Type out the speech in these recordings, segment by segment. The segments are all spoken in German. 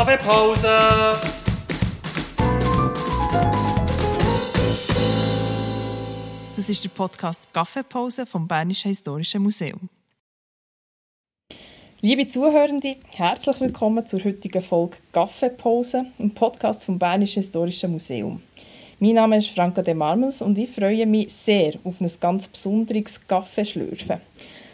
Kaffeepause! Das ist der Podcast Kaffeepause vom Bernischen Historischen Museum. Liebe Zuhörende, herzlich willkommen zur heutigen Folge Kaffeepause, im Podcast vom Bernischen Historischen Museum. Mein Name ist Franka de Marmels und ich freue mich sehr auf ein ganz besonderes Kaffeeschlürfen.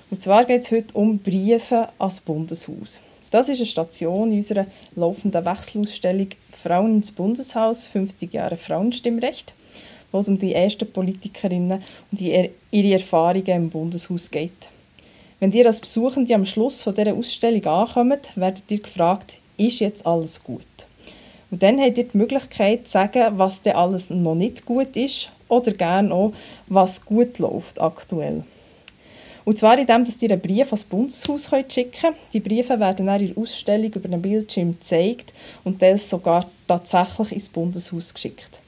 Und zwar geht es heute um Briefe ans Bundeshaus. Das ist eine Station unserer laufenden Wechselausstellung Frauen ins Bundeshaus, 50 Jahre Frauenstimmrecht, wo es um die ersten Politikerinnen und ihre Erfahrungen im Bundeshaus geht. Wenn ihr als Besuchende am Schluss von dieser Ausstellung ankommt, werdet ihr gefragt, ist jetzt alles gut? Und dann habt ihr die Möglichkeit zu sagen, was denn alles noch nicht gut ist oder gerne auch, was gut läuft aktuell. Und zwar indem, dass ihr einen Brief ans Bundeshaus schicken könnt. Die Briefe werden dann in der Ausstellung über einen Bildschirm gezeigt und das sogar tatsächlich ins Bundeshaus geschickt.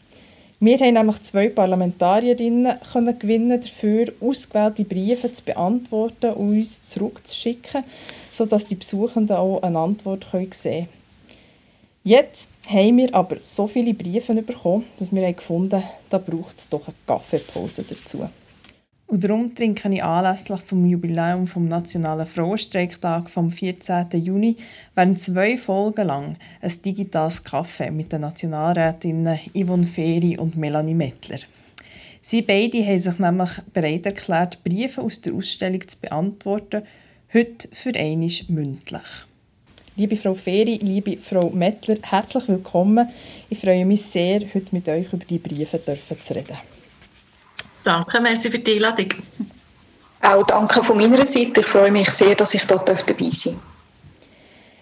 Wir haben nämlich zwei Parlamentarierinnen können gewinnen dafür, ausgewählte Briefe zu beantworten und uns zurückzuschicken, sodass die Besuchenden auch eine Antwort sehen können. Jetzt haben wir aber so viele Briefe bekommen, dass wir gefunden haben, da braucht es doch eine Kaffeepause dazu. Und darum trinke ich anlässlich zum Jubiläum vom Nationalen Frauenstreiktag vom 14. Juni während zwei Folgen lang ein digitales Kaffee mit den Nationalrätinnen Yvonne Feri und Melanie Mettler. Sie beide haben sich nämlich bereit erklärt, Briefe aus der Ausstellung zu beantworten, heute für einmal mündlich. Liebe Frau Feri, liebe Frau Mettler, herzlich willkommen. Ich freue mich sehr, heute mit euch über die Briefe zu reden. Danke, merci für die Einladung. Auch danke von meiner Seite. Ich freue mich sehr, dass ich dort dabei sein darf.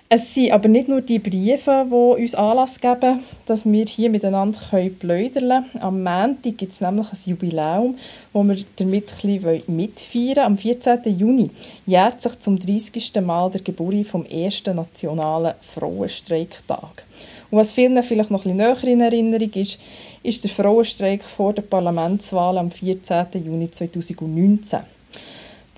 Es sind aber nicht nur die Briefe, die uns Anlass geben, dass wir hier miteinander plaudern können. Am Montag gibt es nämlich ein Jubiläum, wo wir damit ein bisschen mitfeiern Am 14. Juni jährt sich zum 30. Mal der Geburt vom ersten nationalen Frauenstreiktag. Und was vielen vielleicht noch ein bisschen näher in Erinnerung ist, ist der Frauenstreik vor der Parlamentswahl am 14. Juni 2019,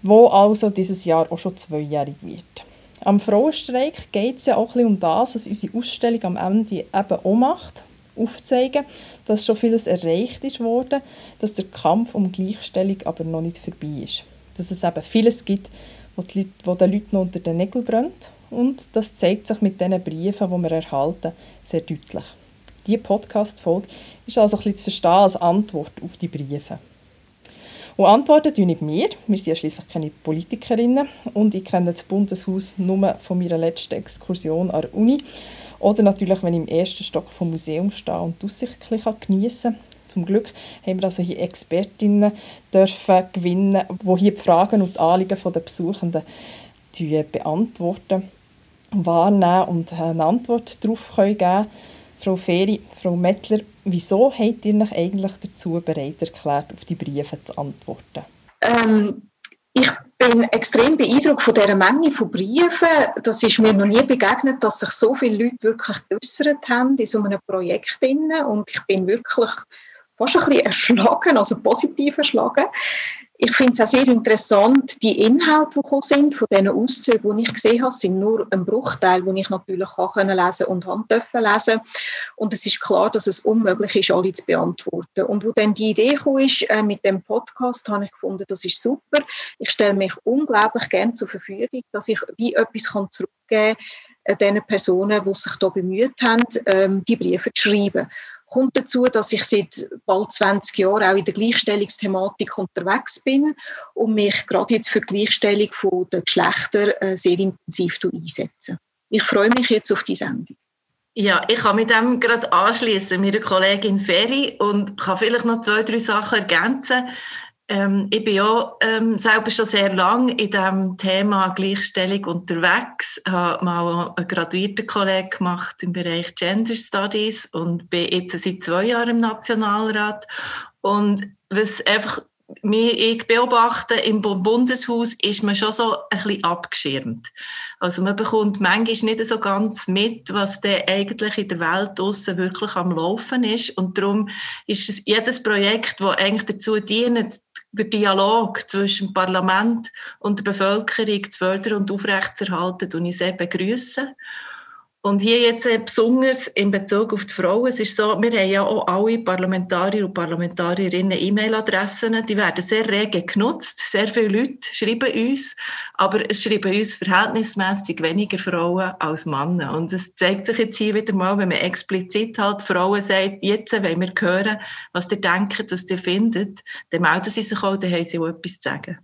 wo also dieses Jahr auch schon zweijährig wird. Am Frauenstreik geht es ja auch ein um das, was unsere Ausstellung am Ende eben auch macht, aufzeigen, dass schon vieles erreicht ist worden, dass der Kampf um Gleichstellung aber noch nicht vorbei ist. Dass es eben vieles gibt, wo den Leuten noch unter den Nägeln brennt und das zeigt sich mit diesen Briefen, die wir erhalten, sehr deutlich. Diese Podcast-Folge ist also ein bisschen zu verstehen als Antwort auf die Briefe. Und antworten tun nicht wir. Wir sind ja schließlich keine Politikerinnen und ich kenne das Bundeshaus nur von meiner letzten Exkursion an der Uni oder natürlich, wenn ich im ersten Stock vom Museum stehe und die Aussicht geniessen kann. Zum Glück haben wir also hier Expertinnen dürfen gewinnen, die hier die Fragen und die Anliegen der Besuchenden beantworten, wahrnehmen und eine Antwort darauf geben können Frau Feri, Frau Mettler, wieso habt ihr euch eigentlich dazu bereit erklärt, auf die Briefe zu antworten? Ähm, ich bin extrem beeindruckt von dieser Menge von Briefen. Das ist mir noch nie begegnet, dass sich so viele Leute wirklich geäußert haben in so einem Projekt. Und ich bin wirklich fast ein bisschen erschlagen, also positiv erschlagen. Ich finde es auch sehr interessant, die Inhalte, die sind, von diesen Auszügen, die ich gesehen habe, sind nur ein Bruchteil, den ich natürlich auch lesen und haben dürfen lesen. Und es ist klar, dass es unmöglich ist, alle zu beantworten. Und wo dann die Idee kam, ist, äh, mit dem Podcast, habe ich gefunden, das ist super. Ich stelle mich unglaublich gern zur Verfügung, dass ich wie etwas zurückgeben kann, äh, den Personen, die sich da bemüht haben, ähm, die Briefe zu schreiben kommt dazu, dass ich seit bald 20 Jahren auch in der Gleichstellungsthematik unterwegs bin und mich gerade jetzt für die Gleichstellung der Geschlechter äh, sehr intensiv einsetze. Ich freue mich jetzt auf die Sendung. Ja, ich kann mit dem gerade anschließen, meine Kollegin Ferry, und kann vielleicht noch zwei, drei Sachen ergänzen. Ähm, ich bin ja ähm, selber schon sehr lange in dem Thema Gleichstellung unterwegs. Ich habe mal einen graduierten Kollegen gemacht im Bereich Gender Studies und bin jetzt seit zwei Jahren im Nationalrat. Und was einfach ich beobachte, im Bundeshaus ist man schon so ein bisschen abgeschirmt. Also man bekommt manchmal nicht so ganz mit, was da eigentlich in der Welt draussen wirklich am Laufen ist. Und darum ist es jedes Projekt, das eigentlich dazu dient, den Dialog zwischen dem Parlament und der Bevölkerung zu fördern und aufrechtzuerhalten, und ich sehr begrüßen. Und hier jetzt äh, besonders in Bezug auf die Frauen, es ist so, wir haben ja auch alle Parlamentarier und Parlamentarierinnen E-Mail-Adressen, die werden sehr rege genutzt, sehr viele Leute schreiben uns, aber es schreiben uns verhältnismäßig weniger Frauen als Männer. Und es zeigt sich jetzt hier wieder mal, wenn man explizit halt Frauen sagt, jetzt wollen wir hören, was ihr denkt, was ihr findet, dann melden sie sich auch, dann haben sie auch etwas zu sagen.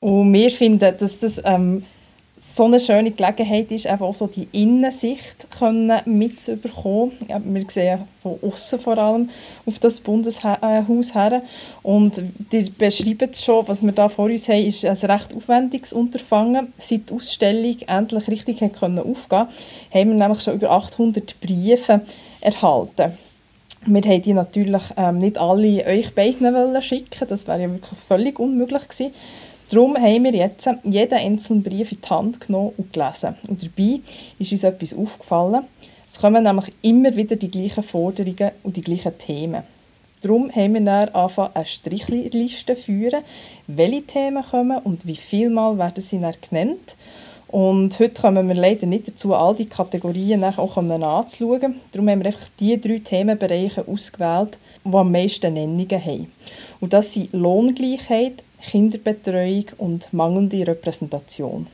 Und wir finden, dass das ähm, so eine schöne Gelegenheit ist, einfach auch so die Innensicht mitzubekommen. Wir sehen von außen vor allem auf das Bundeshaus her. Und die beschreiben schon, was wir da vor uns haben, ist ein recht aufwendiges Unterfangen. Seit die Ausstellung endlich richtig hat können aufgehen haben wir nämlich schon über 800 Briefe erhalten. Wir haben die natürlich ähm, nicht alle euch beiden schicken das wäre ja wirklich völlig unmöglich gewesen. Darum haben wir jetzt jeden einzelnen Brief in die Hand genommen und gelesen. Und dabei ist uns etwas aufgefallen. Es kommen nämlich immer wieder die gleichen Forderungen und die gleichen Themen. Darum haben wir dann angefangen, eine Strichliste führen, welche Themen kommen und wie viel Mal werden sie dann genannt. Und heute kommen wir leider nicht dazu, all die Kategorien auch anzuschauen. Darum haben wir einfach die drei Themenbereiche ausgewählt, die am meisten Nennungen haben. Und das sind Lohngleichheit, Kinderbetreuung und mangelnde Repräsentation.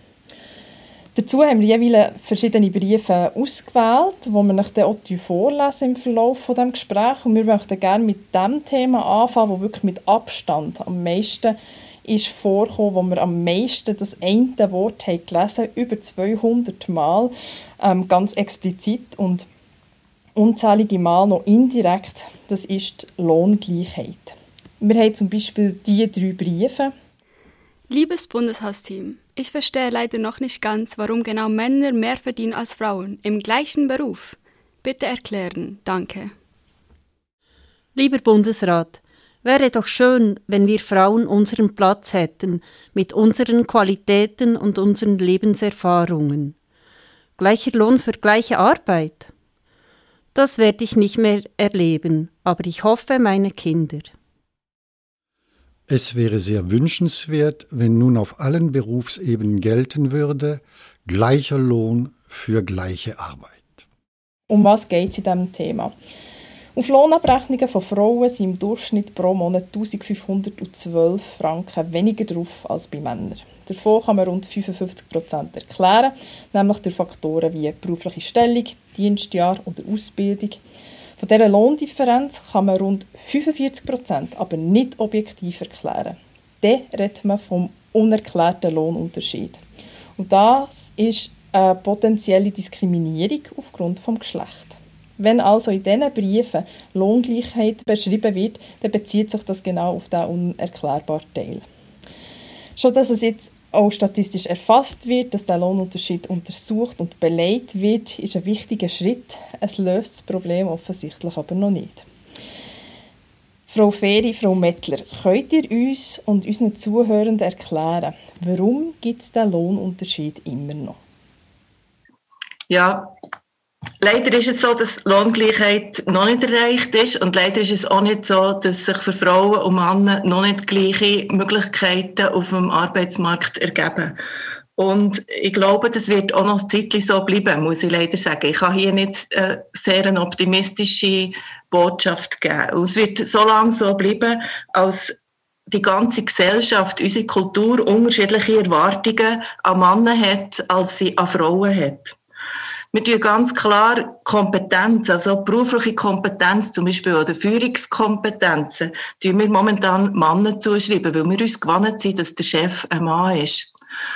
Dazu haben wir jeweils verschiedene Briefe ausgewählt, die wir euch dann auch vorlesen im Verlauf von dem Gespräch. Und wir möchten gerne mit dem Thema anfangen, wo wirklich mit Abstand am meisten ist vorgekommen, wo wir am meisten das eine Wort haben gelesen über 200 Mal, ähm, ganz explizit und unzählige Mal noch indirekt. Das ist die Lohngleichheit. Wir haben zum Beispiel die drei Briefe. Liebes Bundeshausteam, ich verstehe leider noch nicht ganz, warum genau Männer mehr verdienen als Frauen im gleichen Beruf. Bitte erklären, danke. Lieber Bundesrat, wäre doch schön, wenn wir Frauen unseren Platz hätten, mit unseren Qualitäten und unseren Lebenserfahrungen. Gleicher Lohn für gleiche Arbeit. Das werde ich nicht mehr erleben, aber ich hoffe meine Kinder. Es wäre sehr wünschenswert, wenn nun auf allen Berufsebenen gelten würde, gleicher Lohn für gleiche Arbeit. Um was geht es in diesem Thema? Auf Lohnabrechnungen von Frauen sind im Durchschnitt pro Monat 1512 Franken weniger drauf als bei Männern. Davon kann man rund 55 Prozent erklären, nämlich durch Faktoren wie berufliche Stellung, Dienstjahr oder Ausbildung, von dieser Lohndifferenz kann man rund 45 Prozent aber nicht objektiv erklären. Dann redet man vom unerklärten Lohnunterschied. Und das ist eine potenzielle Diskriminierung aufgrund des Geschlechts. Wenn also in diesen Briefen Lohngleichheit beschrieben wird, dann bezieht sich das genau auf diesen unerklärbaren Teil. Schon dass es jetzt auch statistisch erfasst wird, dass der Lohnunterschied untersucht und beleidigt wird, ist ein wichtiger Schritt. Es löst das Problem offensichtlich aber noch nicht. Frau Feri, Frau Mettler, könnt ihr uns und unseren Zuhörenden erklären, warum gibt es den Lohnunterschied immer noch? Ja, Leider ist es so, dass Lohngleichheit noch nicht erreicht ist und leider ist es auch nicht so, dass sich für Frauen und Männer noch nicht gleiche Möglichkeiten auf dem Arbeitsmarkt ergeben. Und ich glaube, das wird auch noch ein Zeitchen so bleiben, muss ich leider sagen. Ich kann hier nicht äh, sehr eine optimistische Botschaft geben. Und es wird so lange so bleiben, als die ganze Gesellschaft, unsere Kultur unterschiedliche Erwartungen an Männer hat, als sie an Frauen hat. Wir tun ganz klar Kompetenz, also berufliche Kompetenz zum Beispiel oder Führungskompetenzen, tun wir momentan Männern zuschreiben, weil wir uns gewohnt sind, dass der Chef ein Mann ist.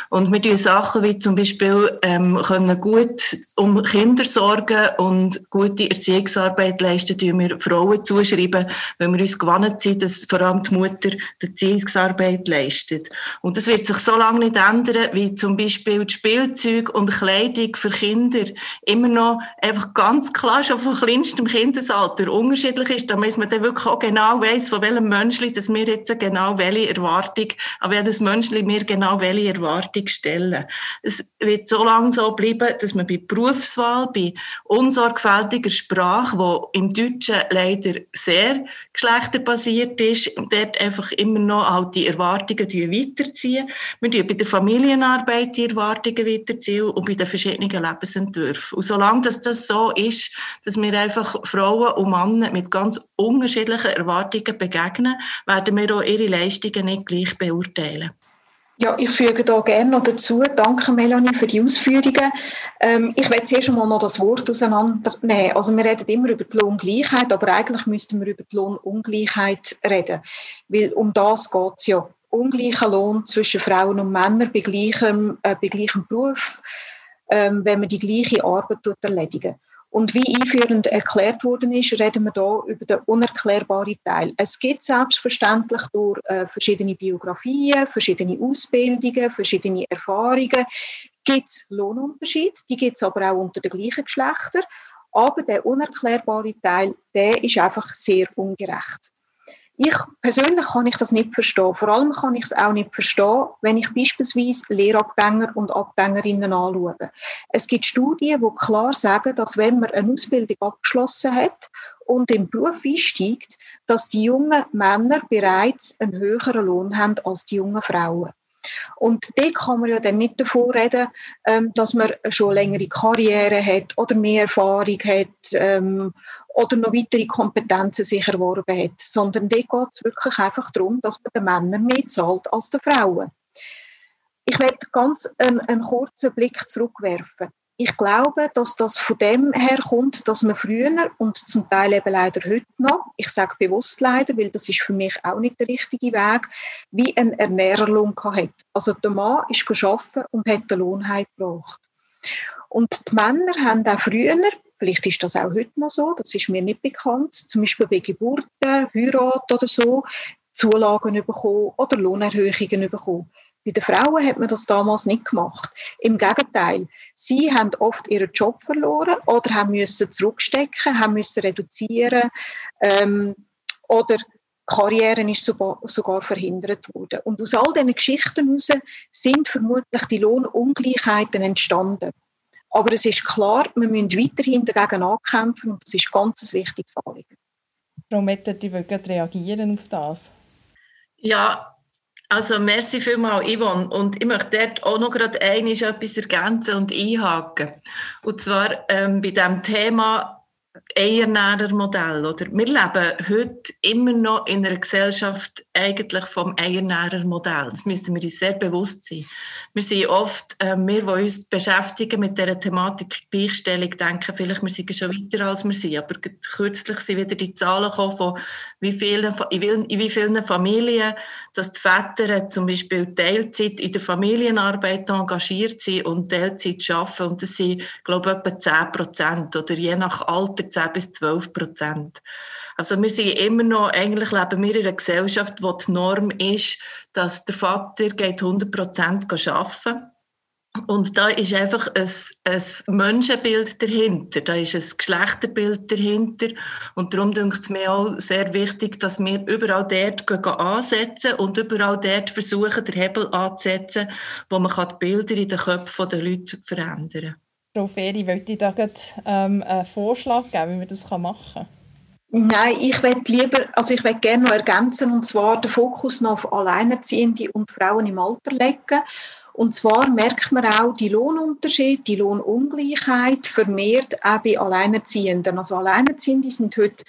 Und wir tun Sachen wie zum Beispiel ähm, können gut um Kinder sorgen und gute Erziehungsarbeit leisten, tun wir Frauen zuschreiben, weil wir uns gewohnt sind, dass vor allem die Mutter die Erziehungsarbeit leistet. Und das wird sich so lange nicht ändern, wie zum Beispiel die Spielzeug und Kleidung für Kinder immer noch einfach ganz klar schon von kleinstem Kindesalter unterschiedlich ist, damit man dann wirklich auch genau weiß, von welchem Menschen, dass wir jetzt genau welche Erwartung, an welches Menschen wir genau welche Erwartung Erwartung stellen. Es wird so lange so bleiben, dass man bei Berufswahl, bei unsorgfältiger Sprache, wo im Deutschen leider sehr geschlechterbasiert ist, dort einfach immer noch halt die Erwartungen weiterziehen. Wir tun bei der Familienarbeit die Erwartungen weiterziehen und bei den verschiedenen Lebensentwürfen. Und solange das, das so ist, dass wir einfach Frauen und Männer mit ganz unterschiedlichen Erwartungen begegnen, werden wir auch ihre Leistungen nicht gleich beurteilen. Ja, ich füge da gerne noch dazu. Danke, Melanie, für die Ausführungen. Ähm, ich werde zuerst einmal noch das Wort auseinandernehmen. Also wir reden immer über die Lohngleichheit, aber eigentlich müssten wir über die Lohnungleichheit reden. Weil um das geht es ja. Ungleicher Lohn zwischen Frauen und Männern bei gleichem, äh, bei gleichem Beruf, ähm, wenn man die gleiche Arbeit erledigen und wie einführend erklärt worden ist, reden wir hier über den unerklärbaren Teil. Es gibt selbstverständlich durch äh, verschiedene Biografien, verschiedene Ausbildungen, verschiedene Erfahrungen, gibt es Lohnunterschiede, die gibt es aber auch unter den gleichen Geschlechtern. Aber der unerklärbare Teil, der ist einfach sehr ungerecht. Ich persönlich kann ich das nicht verstehen. Vor allem kann ich es auch nicht verstehen, wenn ich beispielsweise Lehrabgänger und Abgängerinnen anschaue. Es gibt Studien, die klar sagen, dass wenn man eine Ausbildung abgeschlossen hat und im Beruf einsteigt, dass die jungen Männer bereits einen höheren Lohn haben als die jungen Frauen. Und dort kann man ja dann nicht davon reden, ähm, dass man schon längere Karriere hat oder mehr Erfahrung hat ähm, oder noch weitere Kompetenzen sich erworben hat, sondern dort geht es wirklich einfach darum, dass man den Männern mehr zahlt als den Frauen. Ich werde ganz einen, einen kurzen Blick zurückwerfen. Ich glaube, dass das von dem her kommt, dass man früher und zum Teil eben leider heute noch, ich sage bewusst leider, weil das ist für mich auch nicht der richtige Weg, wie ein Ernährerlohn hat. Also der Mann ist geschaffen und hat den Lohn heimgebracht. Und die Männer haben auch früher, vielleicht ist das auch heute noch so, das ist mir nicht bekannt, zum Beispiel bei Geburten, Heirat oder so, Zulagen bekommen oder Lohnerhöhungen bekommen. Bei den Frauen hat man das damals nicht gemacht. Im Gegenteil, sie haben oft ihren Job verloren oder haben müssen zurückstecken, haben müssen reduzieren ähm, oder Karrieren ist sogar, sogar verhindert worden. Und aus all diesen Geschichten heraus sind vermutlich die Lohnungleichheiten entstanden. Aber es ist klar, wir müssen weiterhin dagegen ankämpfen und das ist ganz ein wichtiges Anliegen. Frau Metter, die reagieren auf das. Ja, also merci vielmals, Yvonne. Und ich möchte dort auch noch gerade etwas ergänzen und einhaken. Und zwar ähm, bei dem Thema Eiernährermodell. Oder? Wir leben heute immer noch in einer Gesellschaft eigentlich vom Eiernährermodell. Das müssen wir uns sehr bewusst sein. Wir sind oft, äh, wir, die uns beschäftigen mit der Thematik Gleichstellung, denken vielleicht, wir sind schon weiter als wir sind. Aber kürzlich sind wieder die Zahlen gekommen von wie vielen, in wie vielen Familien, dass die Väter zum Beispiel Teilzeit in der Familienarbeit engagiert sind und Teilzeit arbeiten. Und das sind, glaube ich, etwa 10 Prozent oder je nach Alter 10 bis 12 Prozent. Also wir sind immer noch, eigentlich leben wir in einer Gesellschaft, wo die Norm ist, dass der Vater geht 100 Prozent arbeiten und da ist einfach ein, ein Menschenbild dahinter, da ist ein Geschlechterbild dahinter. Und darum denke es mir auch sehr wichtig, dass wir überall dort ansetzen und überall dort versuchen, den Hebel anzusetzen, wo man die Bilder in den Köpfen der Leute verändern kann. Frau Feri, wollte ich da ähm, einen Vorschlag geben, wie man das machen kann? Nein, ich würde lieber, also ich würde gerne noch ergänzen, und zwar den Fokus noch auf Alleinerziehende und Frauen im Alter legen. Und zwar merkt man auch die Lohnunterschiede, die Lohnungleichheit vermehrt auch bei Alleinerziehenden. Also Alleinerziehende sind heute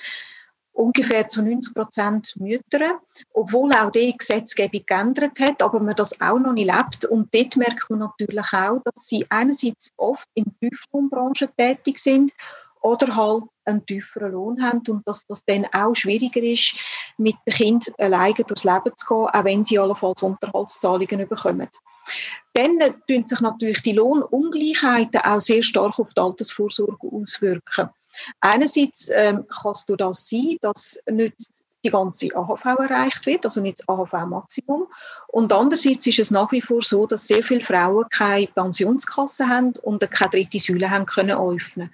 ungefähr zu 90 Prozent Mütter, obwohl auch die Gesetzgebung geändert hat, aber man das auch noch nicht lebt. Und dort merkt man natürlich auch, dass sie einerseits oft in der Tieflohnbranche tätig sind oder halt einen tieferen Lohn haben und dass das dann auch schwieriger ist, mit dem Kind alleine durchs Leben zu gehen, auch wenn sie allenfalls Unterhaltszahlungen bekommen. Dann tun sich natürlich die Lohnungleichheiten auch sehr stark auf die Altersvorsorge auswirken. Einerseits ähm, kann es durch das sein, dass nicht die ganze AHV erreicht wird, also nicht das AHV-Maximum. Und andererseits ist es nach wie vor so, dass sehr viele Frauen keine Pensionskasse haben und keine dritte Säule haben können öffnen.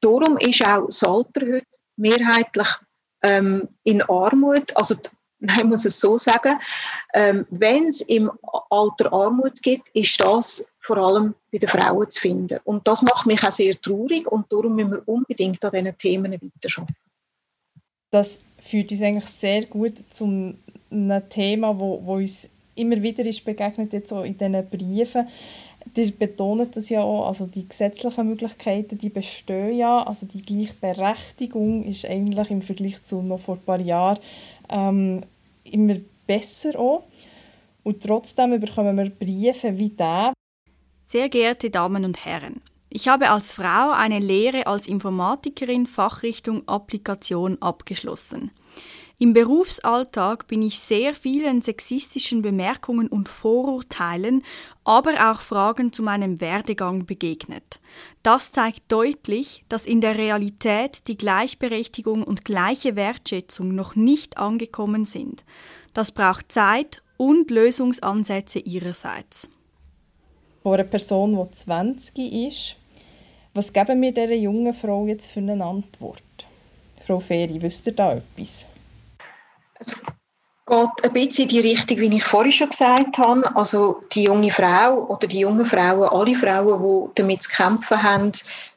Darum ist auch das Alter heute mehrheitlich ähm, in Armut, also die Nein, ich muss es so sagen. Ähm, Wenn es im Alter Armut gibt, ist das vor allem bei den Frauen zu finden. Und das macht mich auch sehr traurig und darum müssen wir unbedingt an diesen Themen weiterarbeiten. Das führt uns eigentlich sehr gut zu einem Thema, wo, wo uns immer wieder ist begegnet jetzt so in diesen Briefen. Die betonen das ja auch, also die gesetzlichen Möglichkeiten, die bestehen ja, also die Gleichberechtigung ist eigentlich im Vergleich zu noch vor ein paar Jahren ähm, immer besser auch. Und trotzdem bekommen wir Briefe wie der. Sehr geehrte Damen und Herren, ich habe als Frau eine Lehre als Informatikerin Fachrichtung Applikation abgeschlossen. Im Berufsalltag bin ich sehr vielen sexistischen Bemerkungen und Vorurteilen, aber auch Fragen zu meinem Werdegang begegnet. Das zeigt deutlich, dass in der Realität die Gleichberechtigung und gleiche Wertschätzung noch nicht angekommen sind. Das braucht Zeit und Lösungsansätze ihrerseits. Vor einer Person, die 20 ist, was geben wir dieser jungen Frau jetzt für eine Antwort? Frau Feri, wisst ihr da etwas? Es geht ein bisschen in die Richtung, wie ich vorhin schon gesagt habe. Also die junge Frau oder die jungen Frauen, alle Frauen, die damit zu kämpfen haben,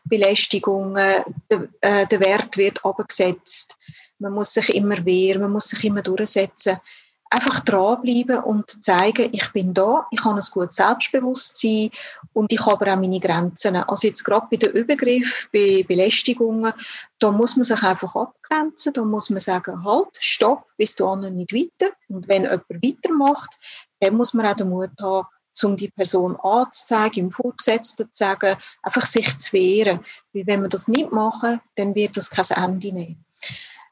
Belästigungen, der, äh, Wert wird abgesetzt. Man muss sich immer wehren, man muss sich immer durchsetzen einfach dranbleiben und zeigen, ich bin da, ich habe ein gutes Selbstbewusstsein und ich habe auch meine Grenzen. Also jetzt gerade bei den Übergriffen, bei Belästigungen, da muss man sich einfach abgrenzen, da muss man sagen, halt, stopp, bis du nicht weiter. Und wenn jemand weitermacht, dann muss man auch den Mut haben, um die Person anzuzeigen, im Vorgesetzten zu sagen, einfach sich zu wehren. Weil wenn wir das nicht machen, dann wird das kein Ende nehmen.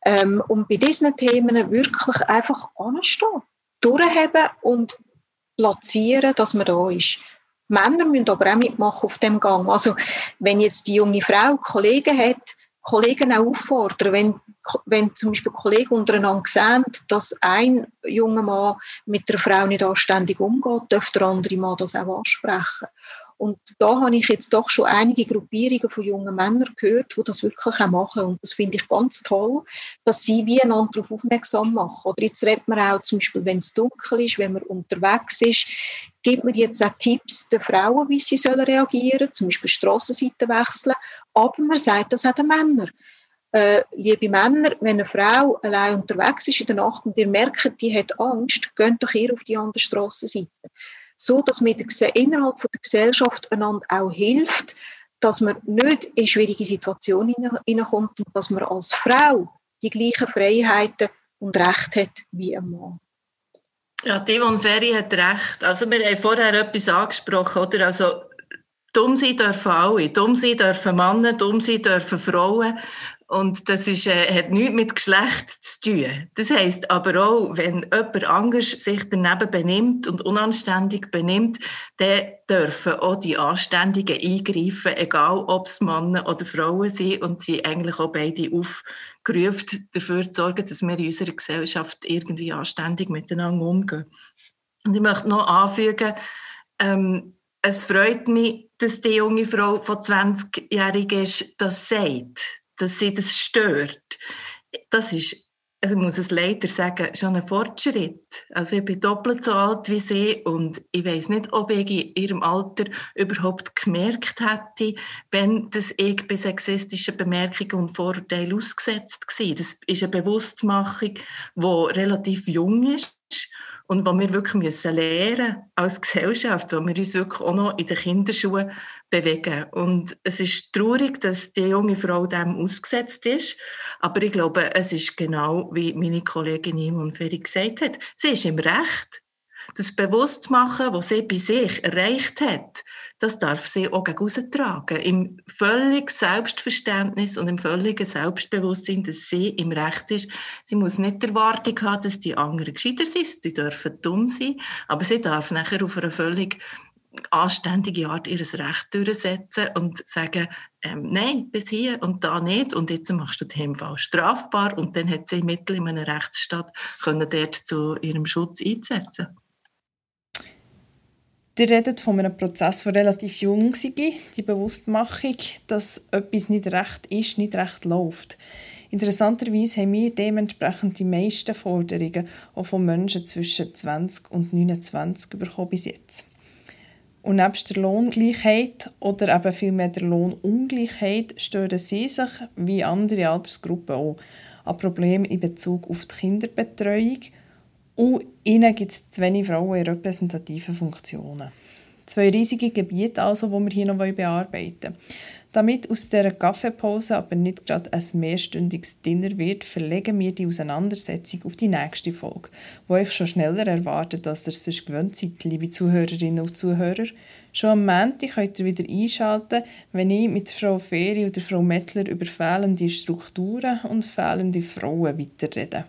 Ähm, und bei diesen Themen wirklich einfach anstehen, durchheben und platzieren, dass man da ist. Männer müssen aber auch mitmachen auf dem Gang. Also, wenn jetzt die junge Frau Kollegen hat, Kollegen auch auffordern, wenn, wenn zum Beispiel Kollegen untereinander sehen, dass ein junger Mann mit der Frau nicht anständig umgeht, dürfte der andere Mann das auch ansprechen. Und da habe ich jetzt doch schon einige Gruppierungen von jungen Männern gehört, die das wirklich auch machen. Und das finde ich ganz toll, dass sie wie einander darauf aufmerksam machen. Oder jetzt redet man auch zum Beispiel, wenn es dunkel ist, wenn man unterwegs ist, gibt man jetzt auch Tipps den Frauen, wie sie sollen reagieren, zum Beispiel Strassenseite wechseln. Aber man sagt das auch den Männern. Äh, liebe Männer, wenn eine Frau allein unterwegs ist in der Nacht und ihr merkt, die hat Angst, geht doch ihr auf die andere Strassenseite so dass man innerhalb der Gesellschaft einander auch hilft, dass man nicht in schwierige Situationen hineinkommt und dass man als Frau die gleichen Freiheiten und Rechte hat wie ein Mann. Ja, Yvonne Ferry hat recht. Also wir haben vorher etwas angesprochen, oder? Also dumm sein dürfen alle. Dumm sein dürfen Männer, dumm sein dürfen Frauen. Und das ist, äh, hat nichts mit Geschlecht zu tun. Das heisst aber auch, wenn jemand anders sich daneben benimmt und unanständig benimmt, dann dürfen auch die Anständigen eingreifen, egal ob es Männer oder Frauen sind und sie eigentlich auch beide aufgerufen, dafür zu sorgen, dass wir in unserer Gesellschaft irgendwie anständig miteinander umgehen. Und ich möchte noch anfügen, ähm, es freut mich, dass die junge Frau von 20-jährig ist, das sagt dass sie das stört, das ist, also ich muss es leider sagen, schon ein Fortschritt. Also ich bin doppelt so alt wie sie und ich weiß nicht, ob ich in ihrem Alter überhaupt gemerkt hätte, wenn das ich bei sexistischen Bemerkungen und Vorurteilen ausgesetzt war. Das ist eine Bewusstmachung, die relativ jung ist und wo wir wirklich müssen lernen als Gesellschaft, wo wir uns wirklich auch noch in den Kinderschuhen bewegen. Und es ist traurig, dass die junge Frau dem ausgesetzt ist, aber ich glaube, es ist genau, wie meine Kollegin Imon Ferry gesagt hat, sie ist im Recht. Das Bewusstmachen, was sie bei sich erreicht hat, das darf sie auch gegen tragen. Im völligen Selbstverständnis und im völligen Selbstbewusstsein, dass sie im Recht ist. Sie muss nicht die Erwartung haben, dass die anderen gescheiter sind. Die dürfen dumm sein. Aber sie darf nachher auf einer völlig anständige Art ihr Recht durchsetzen und sagen, ähm, nein, bis hier und da nicht und jetzt machst du den Fall strafbar und dann hat sie Mittel in einem Rechtsstaat können dort zu ihrem Schutz einsetzen. Ihr redet von einem Prozess, der relativ jung war, die Bewusstmachung, dass etwas nicht recht ist, nicht recht läuft. Interessanterweise haben wir dementsprechend die meisten Forderungen auch von Menschen zwischen 20 und 29 bekommen bis jetzt. Und nebst der Lohngleichheit oder eben vielmehr der Lohnungleichheit stören sie sich, wie andere Altersgruppen auch, an Problemen in Bezug auf die Kinderbetreuung und ihnen gibt es zu wenig Frauen in repräsentativen Funktionen. Zwei riesige Gebiete also, die wir hier noch bearbeiten wollen. Damit aus dieser Kaffeepause aber nicht gerade ein mehrstündiges Dinner wird, verlegen wir die Auseinandersetzung auf die nächste Folge, wo ich schon schneller erwartet, als ihr es sonst gewöhnt seid, liebe Zuhörerinnen und Zuhörer. Schon am Montag könnt ihr wieder einschalten, wenn ich mit Frau Feri oder Frau Mettler über fehlende Strukturen und fehlende Frauen weiterrede.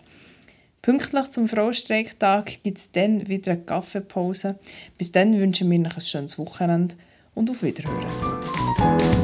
Pünktlich zum Frauenstreiktag gibt es dann wieder eine Kaffeepause. Bis dann wünschen wir euch ein schönes Wochenende und auf Wiederhören.